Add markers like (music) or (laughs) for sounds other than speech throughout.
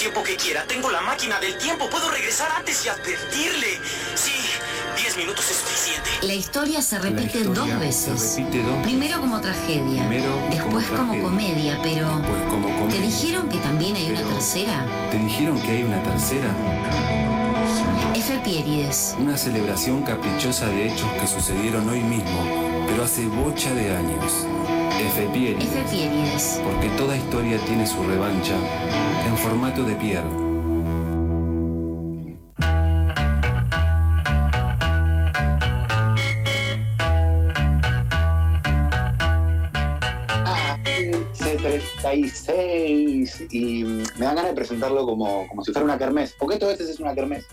tiempo que quiera. Tengo la máquina del tiempo. Puedo regresar antes y advertirle. Sí, 10 minutos es suficiente. La historia se repite, historia dos, se veces. repite dos Primero como tragedia, Primero después como como, tragedia. comedia, pero Después como ¿te comedia. dijeron que también hay una Pero- tercera? ¿Te dijeron que hay una tercera? Efemérides. Una celebración caprichosa de hechos que sucedieron hoy mismo, pero hace bocha de años. Efepieri. Efemérides. Porque toda historia tiene su revancha en formato de Pierre. C36 y me dan ganas de presentarlo como, como si fuera una kermés, porque esto a veces es una kermés.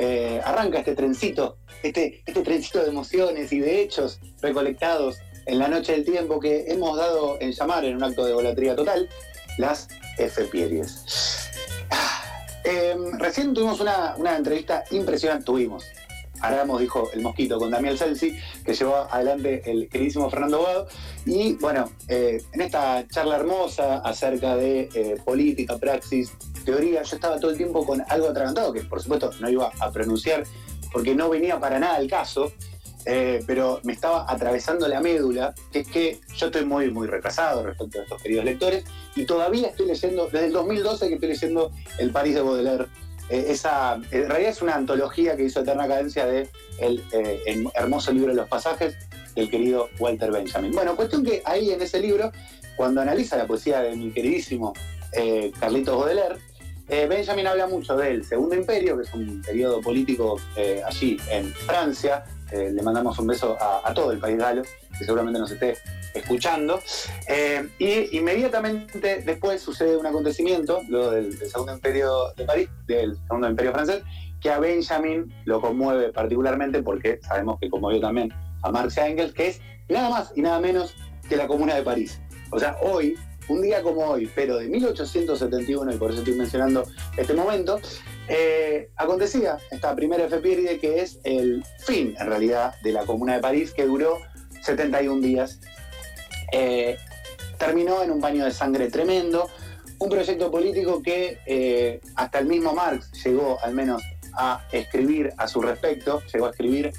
Eh, arranca este trencito, este, este trencito de emociones y de hechos recolectados en la noche del tiempo que hemos dado en llamar en un acto de golatría total, las Efepieries. Ah, recién tuvimos una, una entrevista impresionante, tuvimos. Hagamos, dijo el mosquito, con Daniel Celsi, que llevó adelante el queridísimo Fernando Guado. Y bueno, eh, en esta charla hermosa acerca de eh, política, praxis, teoría, yo estaba todo el tiempo con algo atragantado, que por supuesto no iba a pronunciar porque no venía para nada el caso, eh, pero me estaba atravesando la médula, que es que yo estoy muy, muy retrasado respecto a estos queridos lectores, y todavía estoy leyendo, desde el 2012 que estoy leyendo El París de Baudelaire. Eh, esa, en realidad es una antología que hizo Eterna Cadencia de el, eh, hermoso libro de los pasajes del querido Walter Benjamin. Bueno, cuestión que ahí en ese libro, cuando analiza la poesía de mi queridísimo Carlitos Baudelaire, eh, Benjamin habla mucho del Segundo Imperio, que es un periodo político eh, allí en Francia. Eh, le mandamos un beso a, todo el país galo, que seguramente nos esté escuchando. Y inmediatamente después sucede un acontecimiento, luego del, Segundo Imperio de París, del Segundo Imperio francés, que a Benjamin lo conmueve particularmente porque sabemos que conmovió también a Marx y Engels, que es nada más y nada menos que la Comuna de París. O sea, hoy, un día como hoy, pero de 1871, y por eso estoy mencionando este momento, eh, acontecía esta primera efeméride que es el fin, en realidad, de la Comuna de París, que duró 71 días. Eh, terminó en un baño de sangre tremendo, un proyecto político que eh, hasta el mismo Marx llegó al menos a escribir a su respecto, llegó a escribir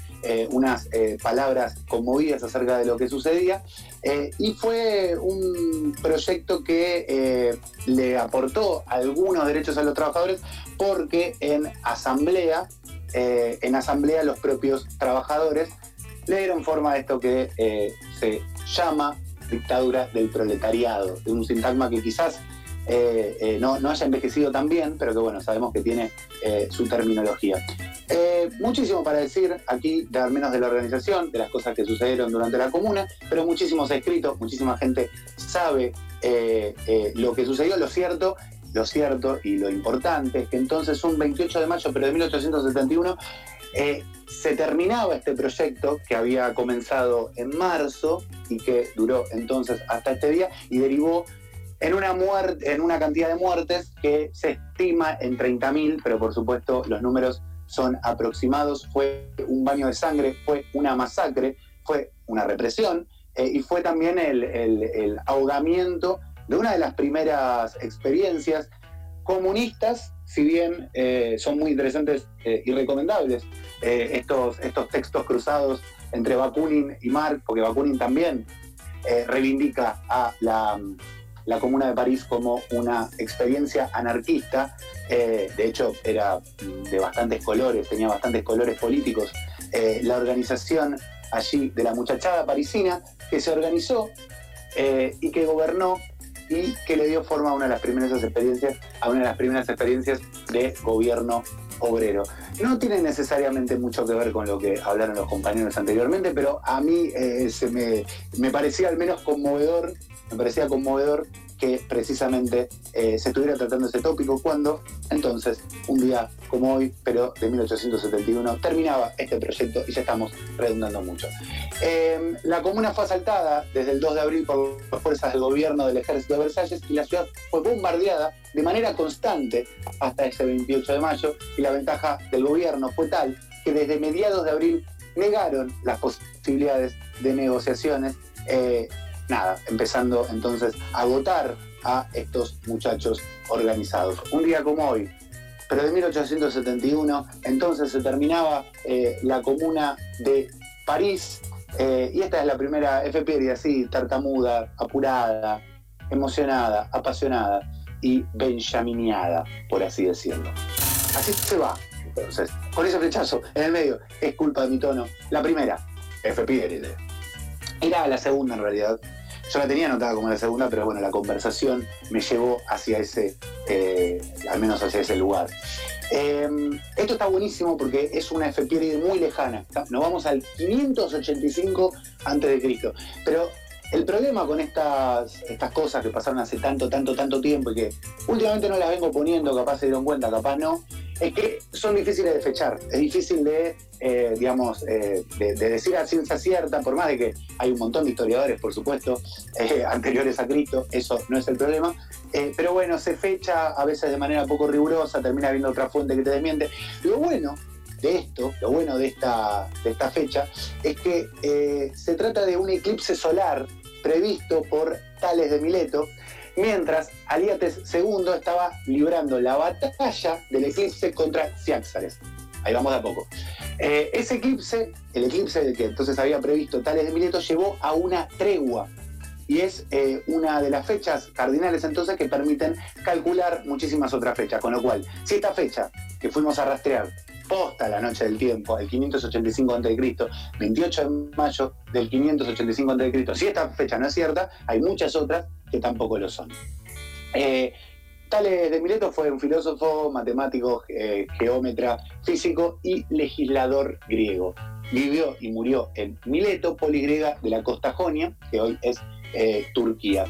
unas palabras conmovidas acerca de lo que sucedía, eh, y fue un proyecto que eh, le aportó algunos derechos a los trabajadores porque en asamblea, eh, en asamblea los propios trabajadores le dieron forma a esto que se llama dictadura del proletariado, de un sintagma que quizás eh, eh, no, haya envejecido tan bien, pero que bueno, sabemos que tiene eh, su terminología. Muchísimo para decir aquí, de, al menos de la organización, de las cosas que sucedieron durante la comuna, pero muchísimo se ha escrito, muchísima gente sabe lo que sucedió. Lo cierto, lo cierto y lo importante es que entonces un 28 de mayo, pero de 1871, eh, se terminaba este proyecto que había comenzado en marzo y que duró entonces hasta este día y derivó en una, muerte, en una cantidad de muertes que se estima en 30.000, pero por supuesto los números son aproximados. Fue un baño de sangre, fue una masacre, fue una represión eh, y fue también el, ahogamiento de una de las primeras experiencias comunistas, si bien eh, son muy interesantes eh, y recomendables estos, estos textos cruzados entre Bakunin y Marx, porque Bakunin también reivindica a la, la Comuna de París como una experiencia anarquista. Eh, de hecho, era mm, de bastantes colores, tenía bastantes colores políticos. Eh, la organización allí de la muchachada parisina que se organizó eh, y que gobernó y que le dio forma a una de las primeras experiencias, a una de las primeras experiencias de gobierno obrero. No tiene necesariamente mucho que ver con lo que hablaron los compañeros anteriormente, pero a mí eh, se me, me parecía al menos conmovedor, me parecía conmovedor que precisamente eh, se estuviera tratando ese tópico cuando entonces, un día como hoy, pero de 1871, terminaba este proyecto y ya estamos redundando mucho. Eh, la comuna fue asaltada desde el 2 de abril por las fuerzas del gobierno del ejército de Versalles y la ciudad fue bombardeada de manera constante hasta ese 28 de mayo y la ventaja del gobierno fue tal que desde mediados de abril negaron las posibilidades de negociaciones. eh, nada, empezando entonces a agotar a estos muchachos organizados. Un día como hoy, pero de 1871, entonces se terminaba eh, la comuna de París, eh, y esta es la primera efeméride así, tartamuda, apurada, emocionada, apasionada y benjaminiada, por así decirlo. Así se va. Entonces, con ese flechazo en el medio, es culpa de mi tono. La primera, efeméride. Era la segunda en realidad. Yo la tenía anotada como la segunda, pero bueno, la conversación me llevó hacia ese, eh, al menos hacia ese lugar. Em, esto está buenísimo porque es una efeméride muy lejana. Nos vamos al 585 a.C. Pero el problema con estas, estas cosas que pasaron hace tanto, tanto, tanto tiempo y que últimamente no las vengo poniendo, capaz se dieron cuenta, capaz no, es que son difíciles de fechar. Es difícil de, eh, digamos, eh, de, decir a ciencia cierta, por más de que hay un montón de historiadores, por supuesto, (laughs) eh, anteriores a Cristo, eso no es el problema. pero bueno, se fecha a veces de manera poco rigurosa, termina habiendo otra fuente que te desmiente. Lo bueno de esto, lo bueno de esta, de esta fecha, es que se trata de un eclipse solar previsto por Tales de Mileto, mientras Aliates II estaba librando la batalla del eclipse contra Ciáxares. Ahí vamos de a poco. Eh, ese eclipse, el eclipse que entonces había previsto Tales de Mileto, llevó a una tregua. Y es eh, una de las fechas cardinales entonces que permiten calcular muchísimas otras fechas. Con lo cual, si esta fecha que fuimos a rastrear posta la noche del tiempo, el 585 a.C., 28 de mayo del 585 a.C. Si esta fecha no es cierta, hay muchas otras que tampoco lo son. Eh, Tales de Mileto fue un filósofo, matemático, eh, geómetra, físico y legislador griego. Vivió y murió en Mileto, poligriega de la costa Jonia, que hoy es eh, Turquía.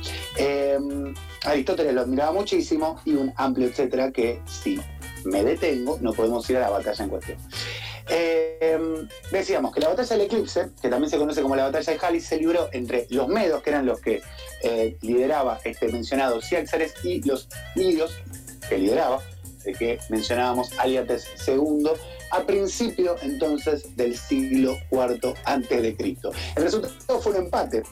Aristóteles lo admiraba muchísimo y un amplio etcétera que sí me detengo, no podemos ir a la batalla en cuestión. Eh, decíamos que la batalla del eclipse, que también se conoce como la batalla de Halis, se libró entre los medos, que eran los que eh, lideraba este mencionado Ciáxares, y los lidios, que lideraba, de que mencionábamos Aliates II, a principio entonces del siglo IV antes de Cristo. El resultado fue un empate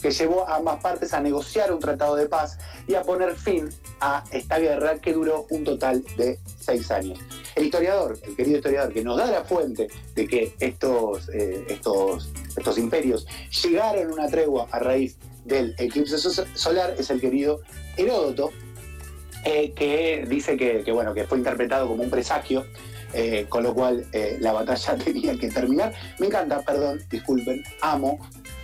que llevó a ambas partes a negociar un tratado de paz y a poner fin a esta guerra que duró un total de seis años. El historiador, el querido historiador, que nos da la fuente de que estos, eh, estos, estos imperios llegaron a una tregua a raíz del eclipse solar, es el querido Heródoto, eh, que dice que, bueno, que fue interpretado como un presagio eh, con lo cual la batalla (laughs) tenía que terminar. Me encanta, perdón, disculpen, amo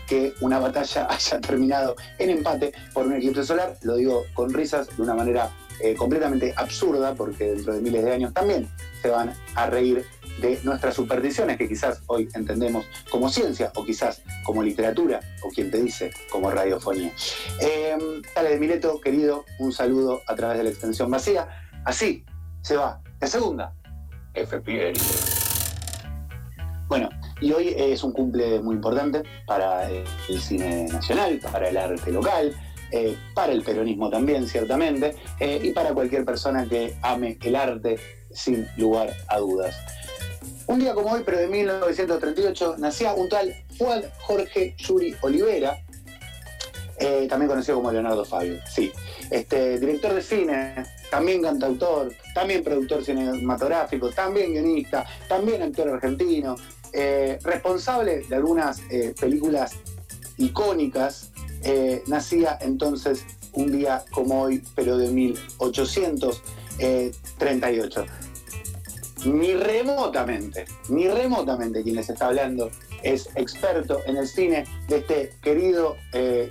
que una batalla (laughs) haya terminado en empate por un eclipse solar. Lo digo con risas de una manera eh, completamente absurda, porque dentro de miles de años también se van a reír de nuestras supersticiones que quizás hoy entendemos como ciencia o quizás como literatura o quien te dice como radiofonía. Eh, Tale de Mileto, querido, un saludo a través de la extensión vacía. Así se va. La segunda, FPL. Bueno, y hoy es un cumple muy importante para el cine nacional, para el arte local, eh, para el peronismo también, ciertamente, eh, y para cualquier persona que ame el arte sin lugar a dudas. Un día como hoy, pero de 1938, nacía un tal Juan Jorge Yuri Olivera, eh, también conocido como Leonardo Fabio, sí. Este, director de cine, también cantautor, también productor cinematográfico, también guionista, también actor argentino, eh, responsable de algunas eh, películas icónicas, eh, nacía entonces un día como hoy, pero de 1838. Ni remotamente, ni remotamente quien les está hablando es experto en el cine de este querido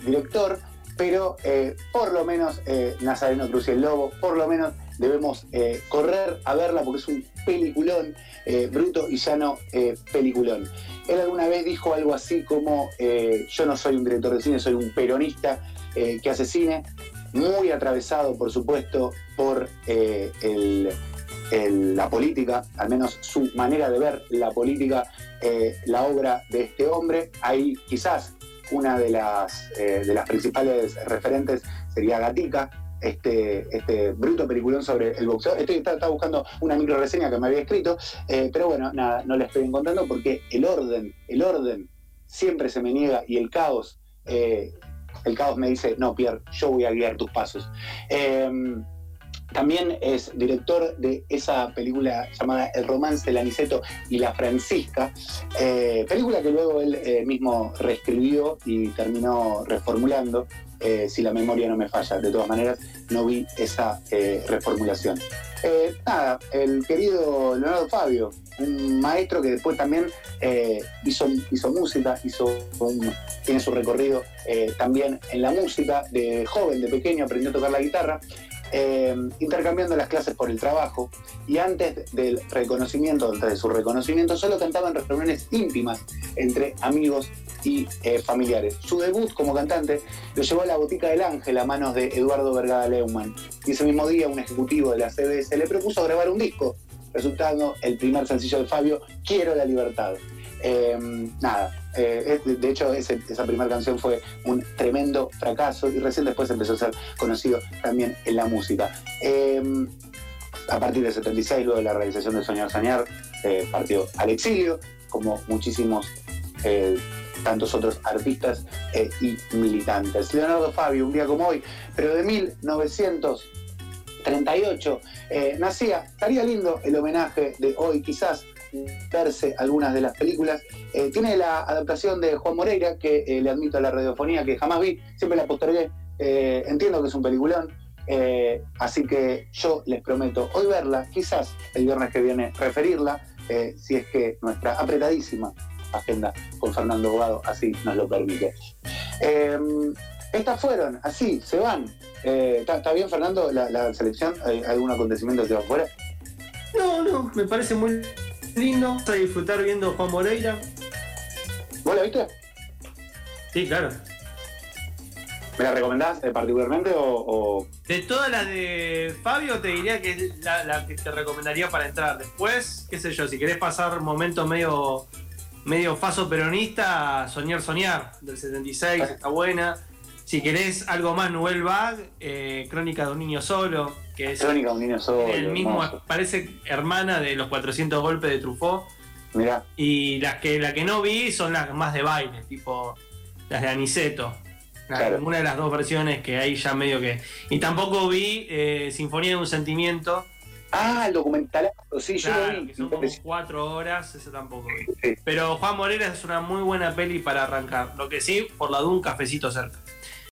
director, pero por lo menos Nazareno Cruz y el Lobo, por lo menos debemos correr a verla porque es un peliculón eh, bruto y llano eh, peliculón. Él alguna vez dijo algo así como, eh, yo no soy un director de cine, soy un peronista que hace cine, muy atravesado, por supuesto, por la política, al menos su manera de ver la política, la obra de este hombre. Ahí quizás una de las, de las principales referentes sería Gatica, este, este bruto peliculón sobre el boxeo. Estoy estaba buscando una micro reseña que me había escrito, eh, pero bueno, nada, no la estoy encontrando porque el orden, el orden siempre se me niega y el caos eh, el caos me dice, no, Pierre, yo voy a guiar tus pasos. Eh, también es director de esa película llamada El romance del Aniceto y la Francisca, eh, película que luego él mismo reescribió y terminó reformulando, eh, si la memoria no me falla. De todas maneras, no vi esa reformulación. nada, el querido Leonardo Fabio, un maestro que después también hizo, hizo música, hizo tiene su recorrido también en la música, de joven, de pequeño, aprendió a tocar la guitarra eh, intercambiando las clases por el trabajo y antes del reconocimiento, antes de su reconocimiento, solo cantaba en reuniones íntimas entre amigos y eh, familiares. Su debut como cantante lo llevó a la Botica del Ángel a manos de Eduardo Vergada Leumann y ese mismo día un ejecutivo de la CBS le propuso grabar un disco, resultando el primer sencillo de Fabio, Quiero la Libertad. Eh, nada, eh, de hecho esa primera canción fue un tremendo fracaso y recién después empezó a ser conocido también en la música. Eh, a partir del 76, luego de la realización de Soñar Soñar, partió al exilio, como muchísimos tantos otros artistas y militantes. Leonardo Fabio, un día como hoy, pero de 1938, nacía, estaría lindo el homenaje de hoy, quizás verse algunas de las películas. Eh, tiene la adaptación de Juan Moreira, que eh, le admito a la radiofonía, que jamás vi, siempre la postergué. Eh, entiendo que es un peliculón, así que yo les prometo hoy verla, quizás el viernes que viene referirla, si es que nuestra apretadísima agenda con Fernando Bogado así nos lo permite. estas fueron, así, se van. ¿Está bien, Fernando, la, selección? ¿Hay algún acontecimiento que va fuera? No, no, me parece muy lindo a disfrutar viendo Juan Moreira. ¿Vos la viste? Sí, claro. ¿Me la recomendás eh, particularmente o, De todas las de Fabio, te diría que es la, que te recomendaría para entrar. Después, qué sé yo, si querés pasar momentos medio, medio faso peronista, Soñar Soñar, del 76, está buena. Si querés algo más Nouvelle Vague, eh, Crónica de un niño solo, que es Crónica de un niño solo, el mismo, parece hermana de los 400 golpes de Truffaut. Mira. Y las que, la que no vi son las más de baile, tipo las de Aniceto. Una de las dos versiones que hay ya medio que. Y tampoco vi eh, Sinfonía de un Sentimiento. Ah, el documental. Sí, yo lo vi. Que son como cuatro horas, eso tampoco vi. Pero Juan Morera es una muy buena peli para arrancar. Lo que sí, por la duda, un cafecito cerca.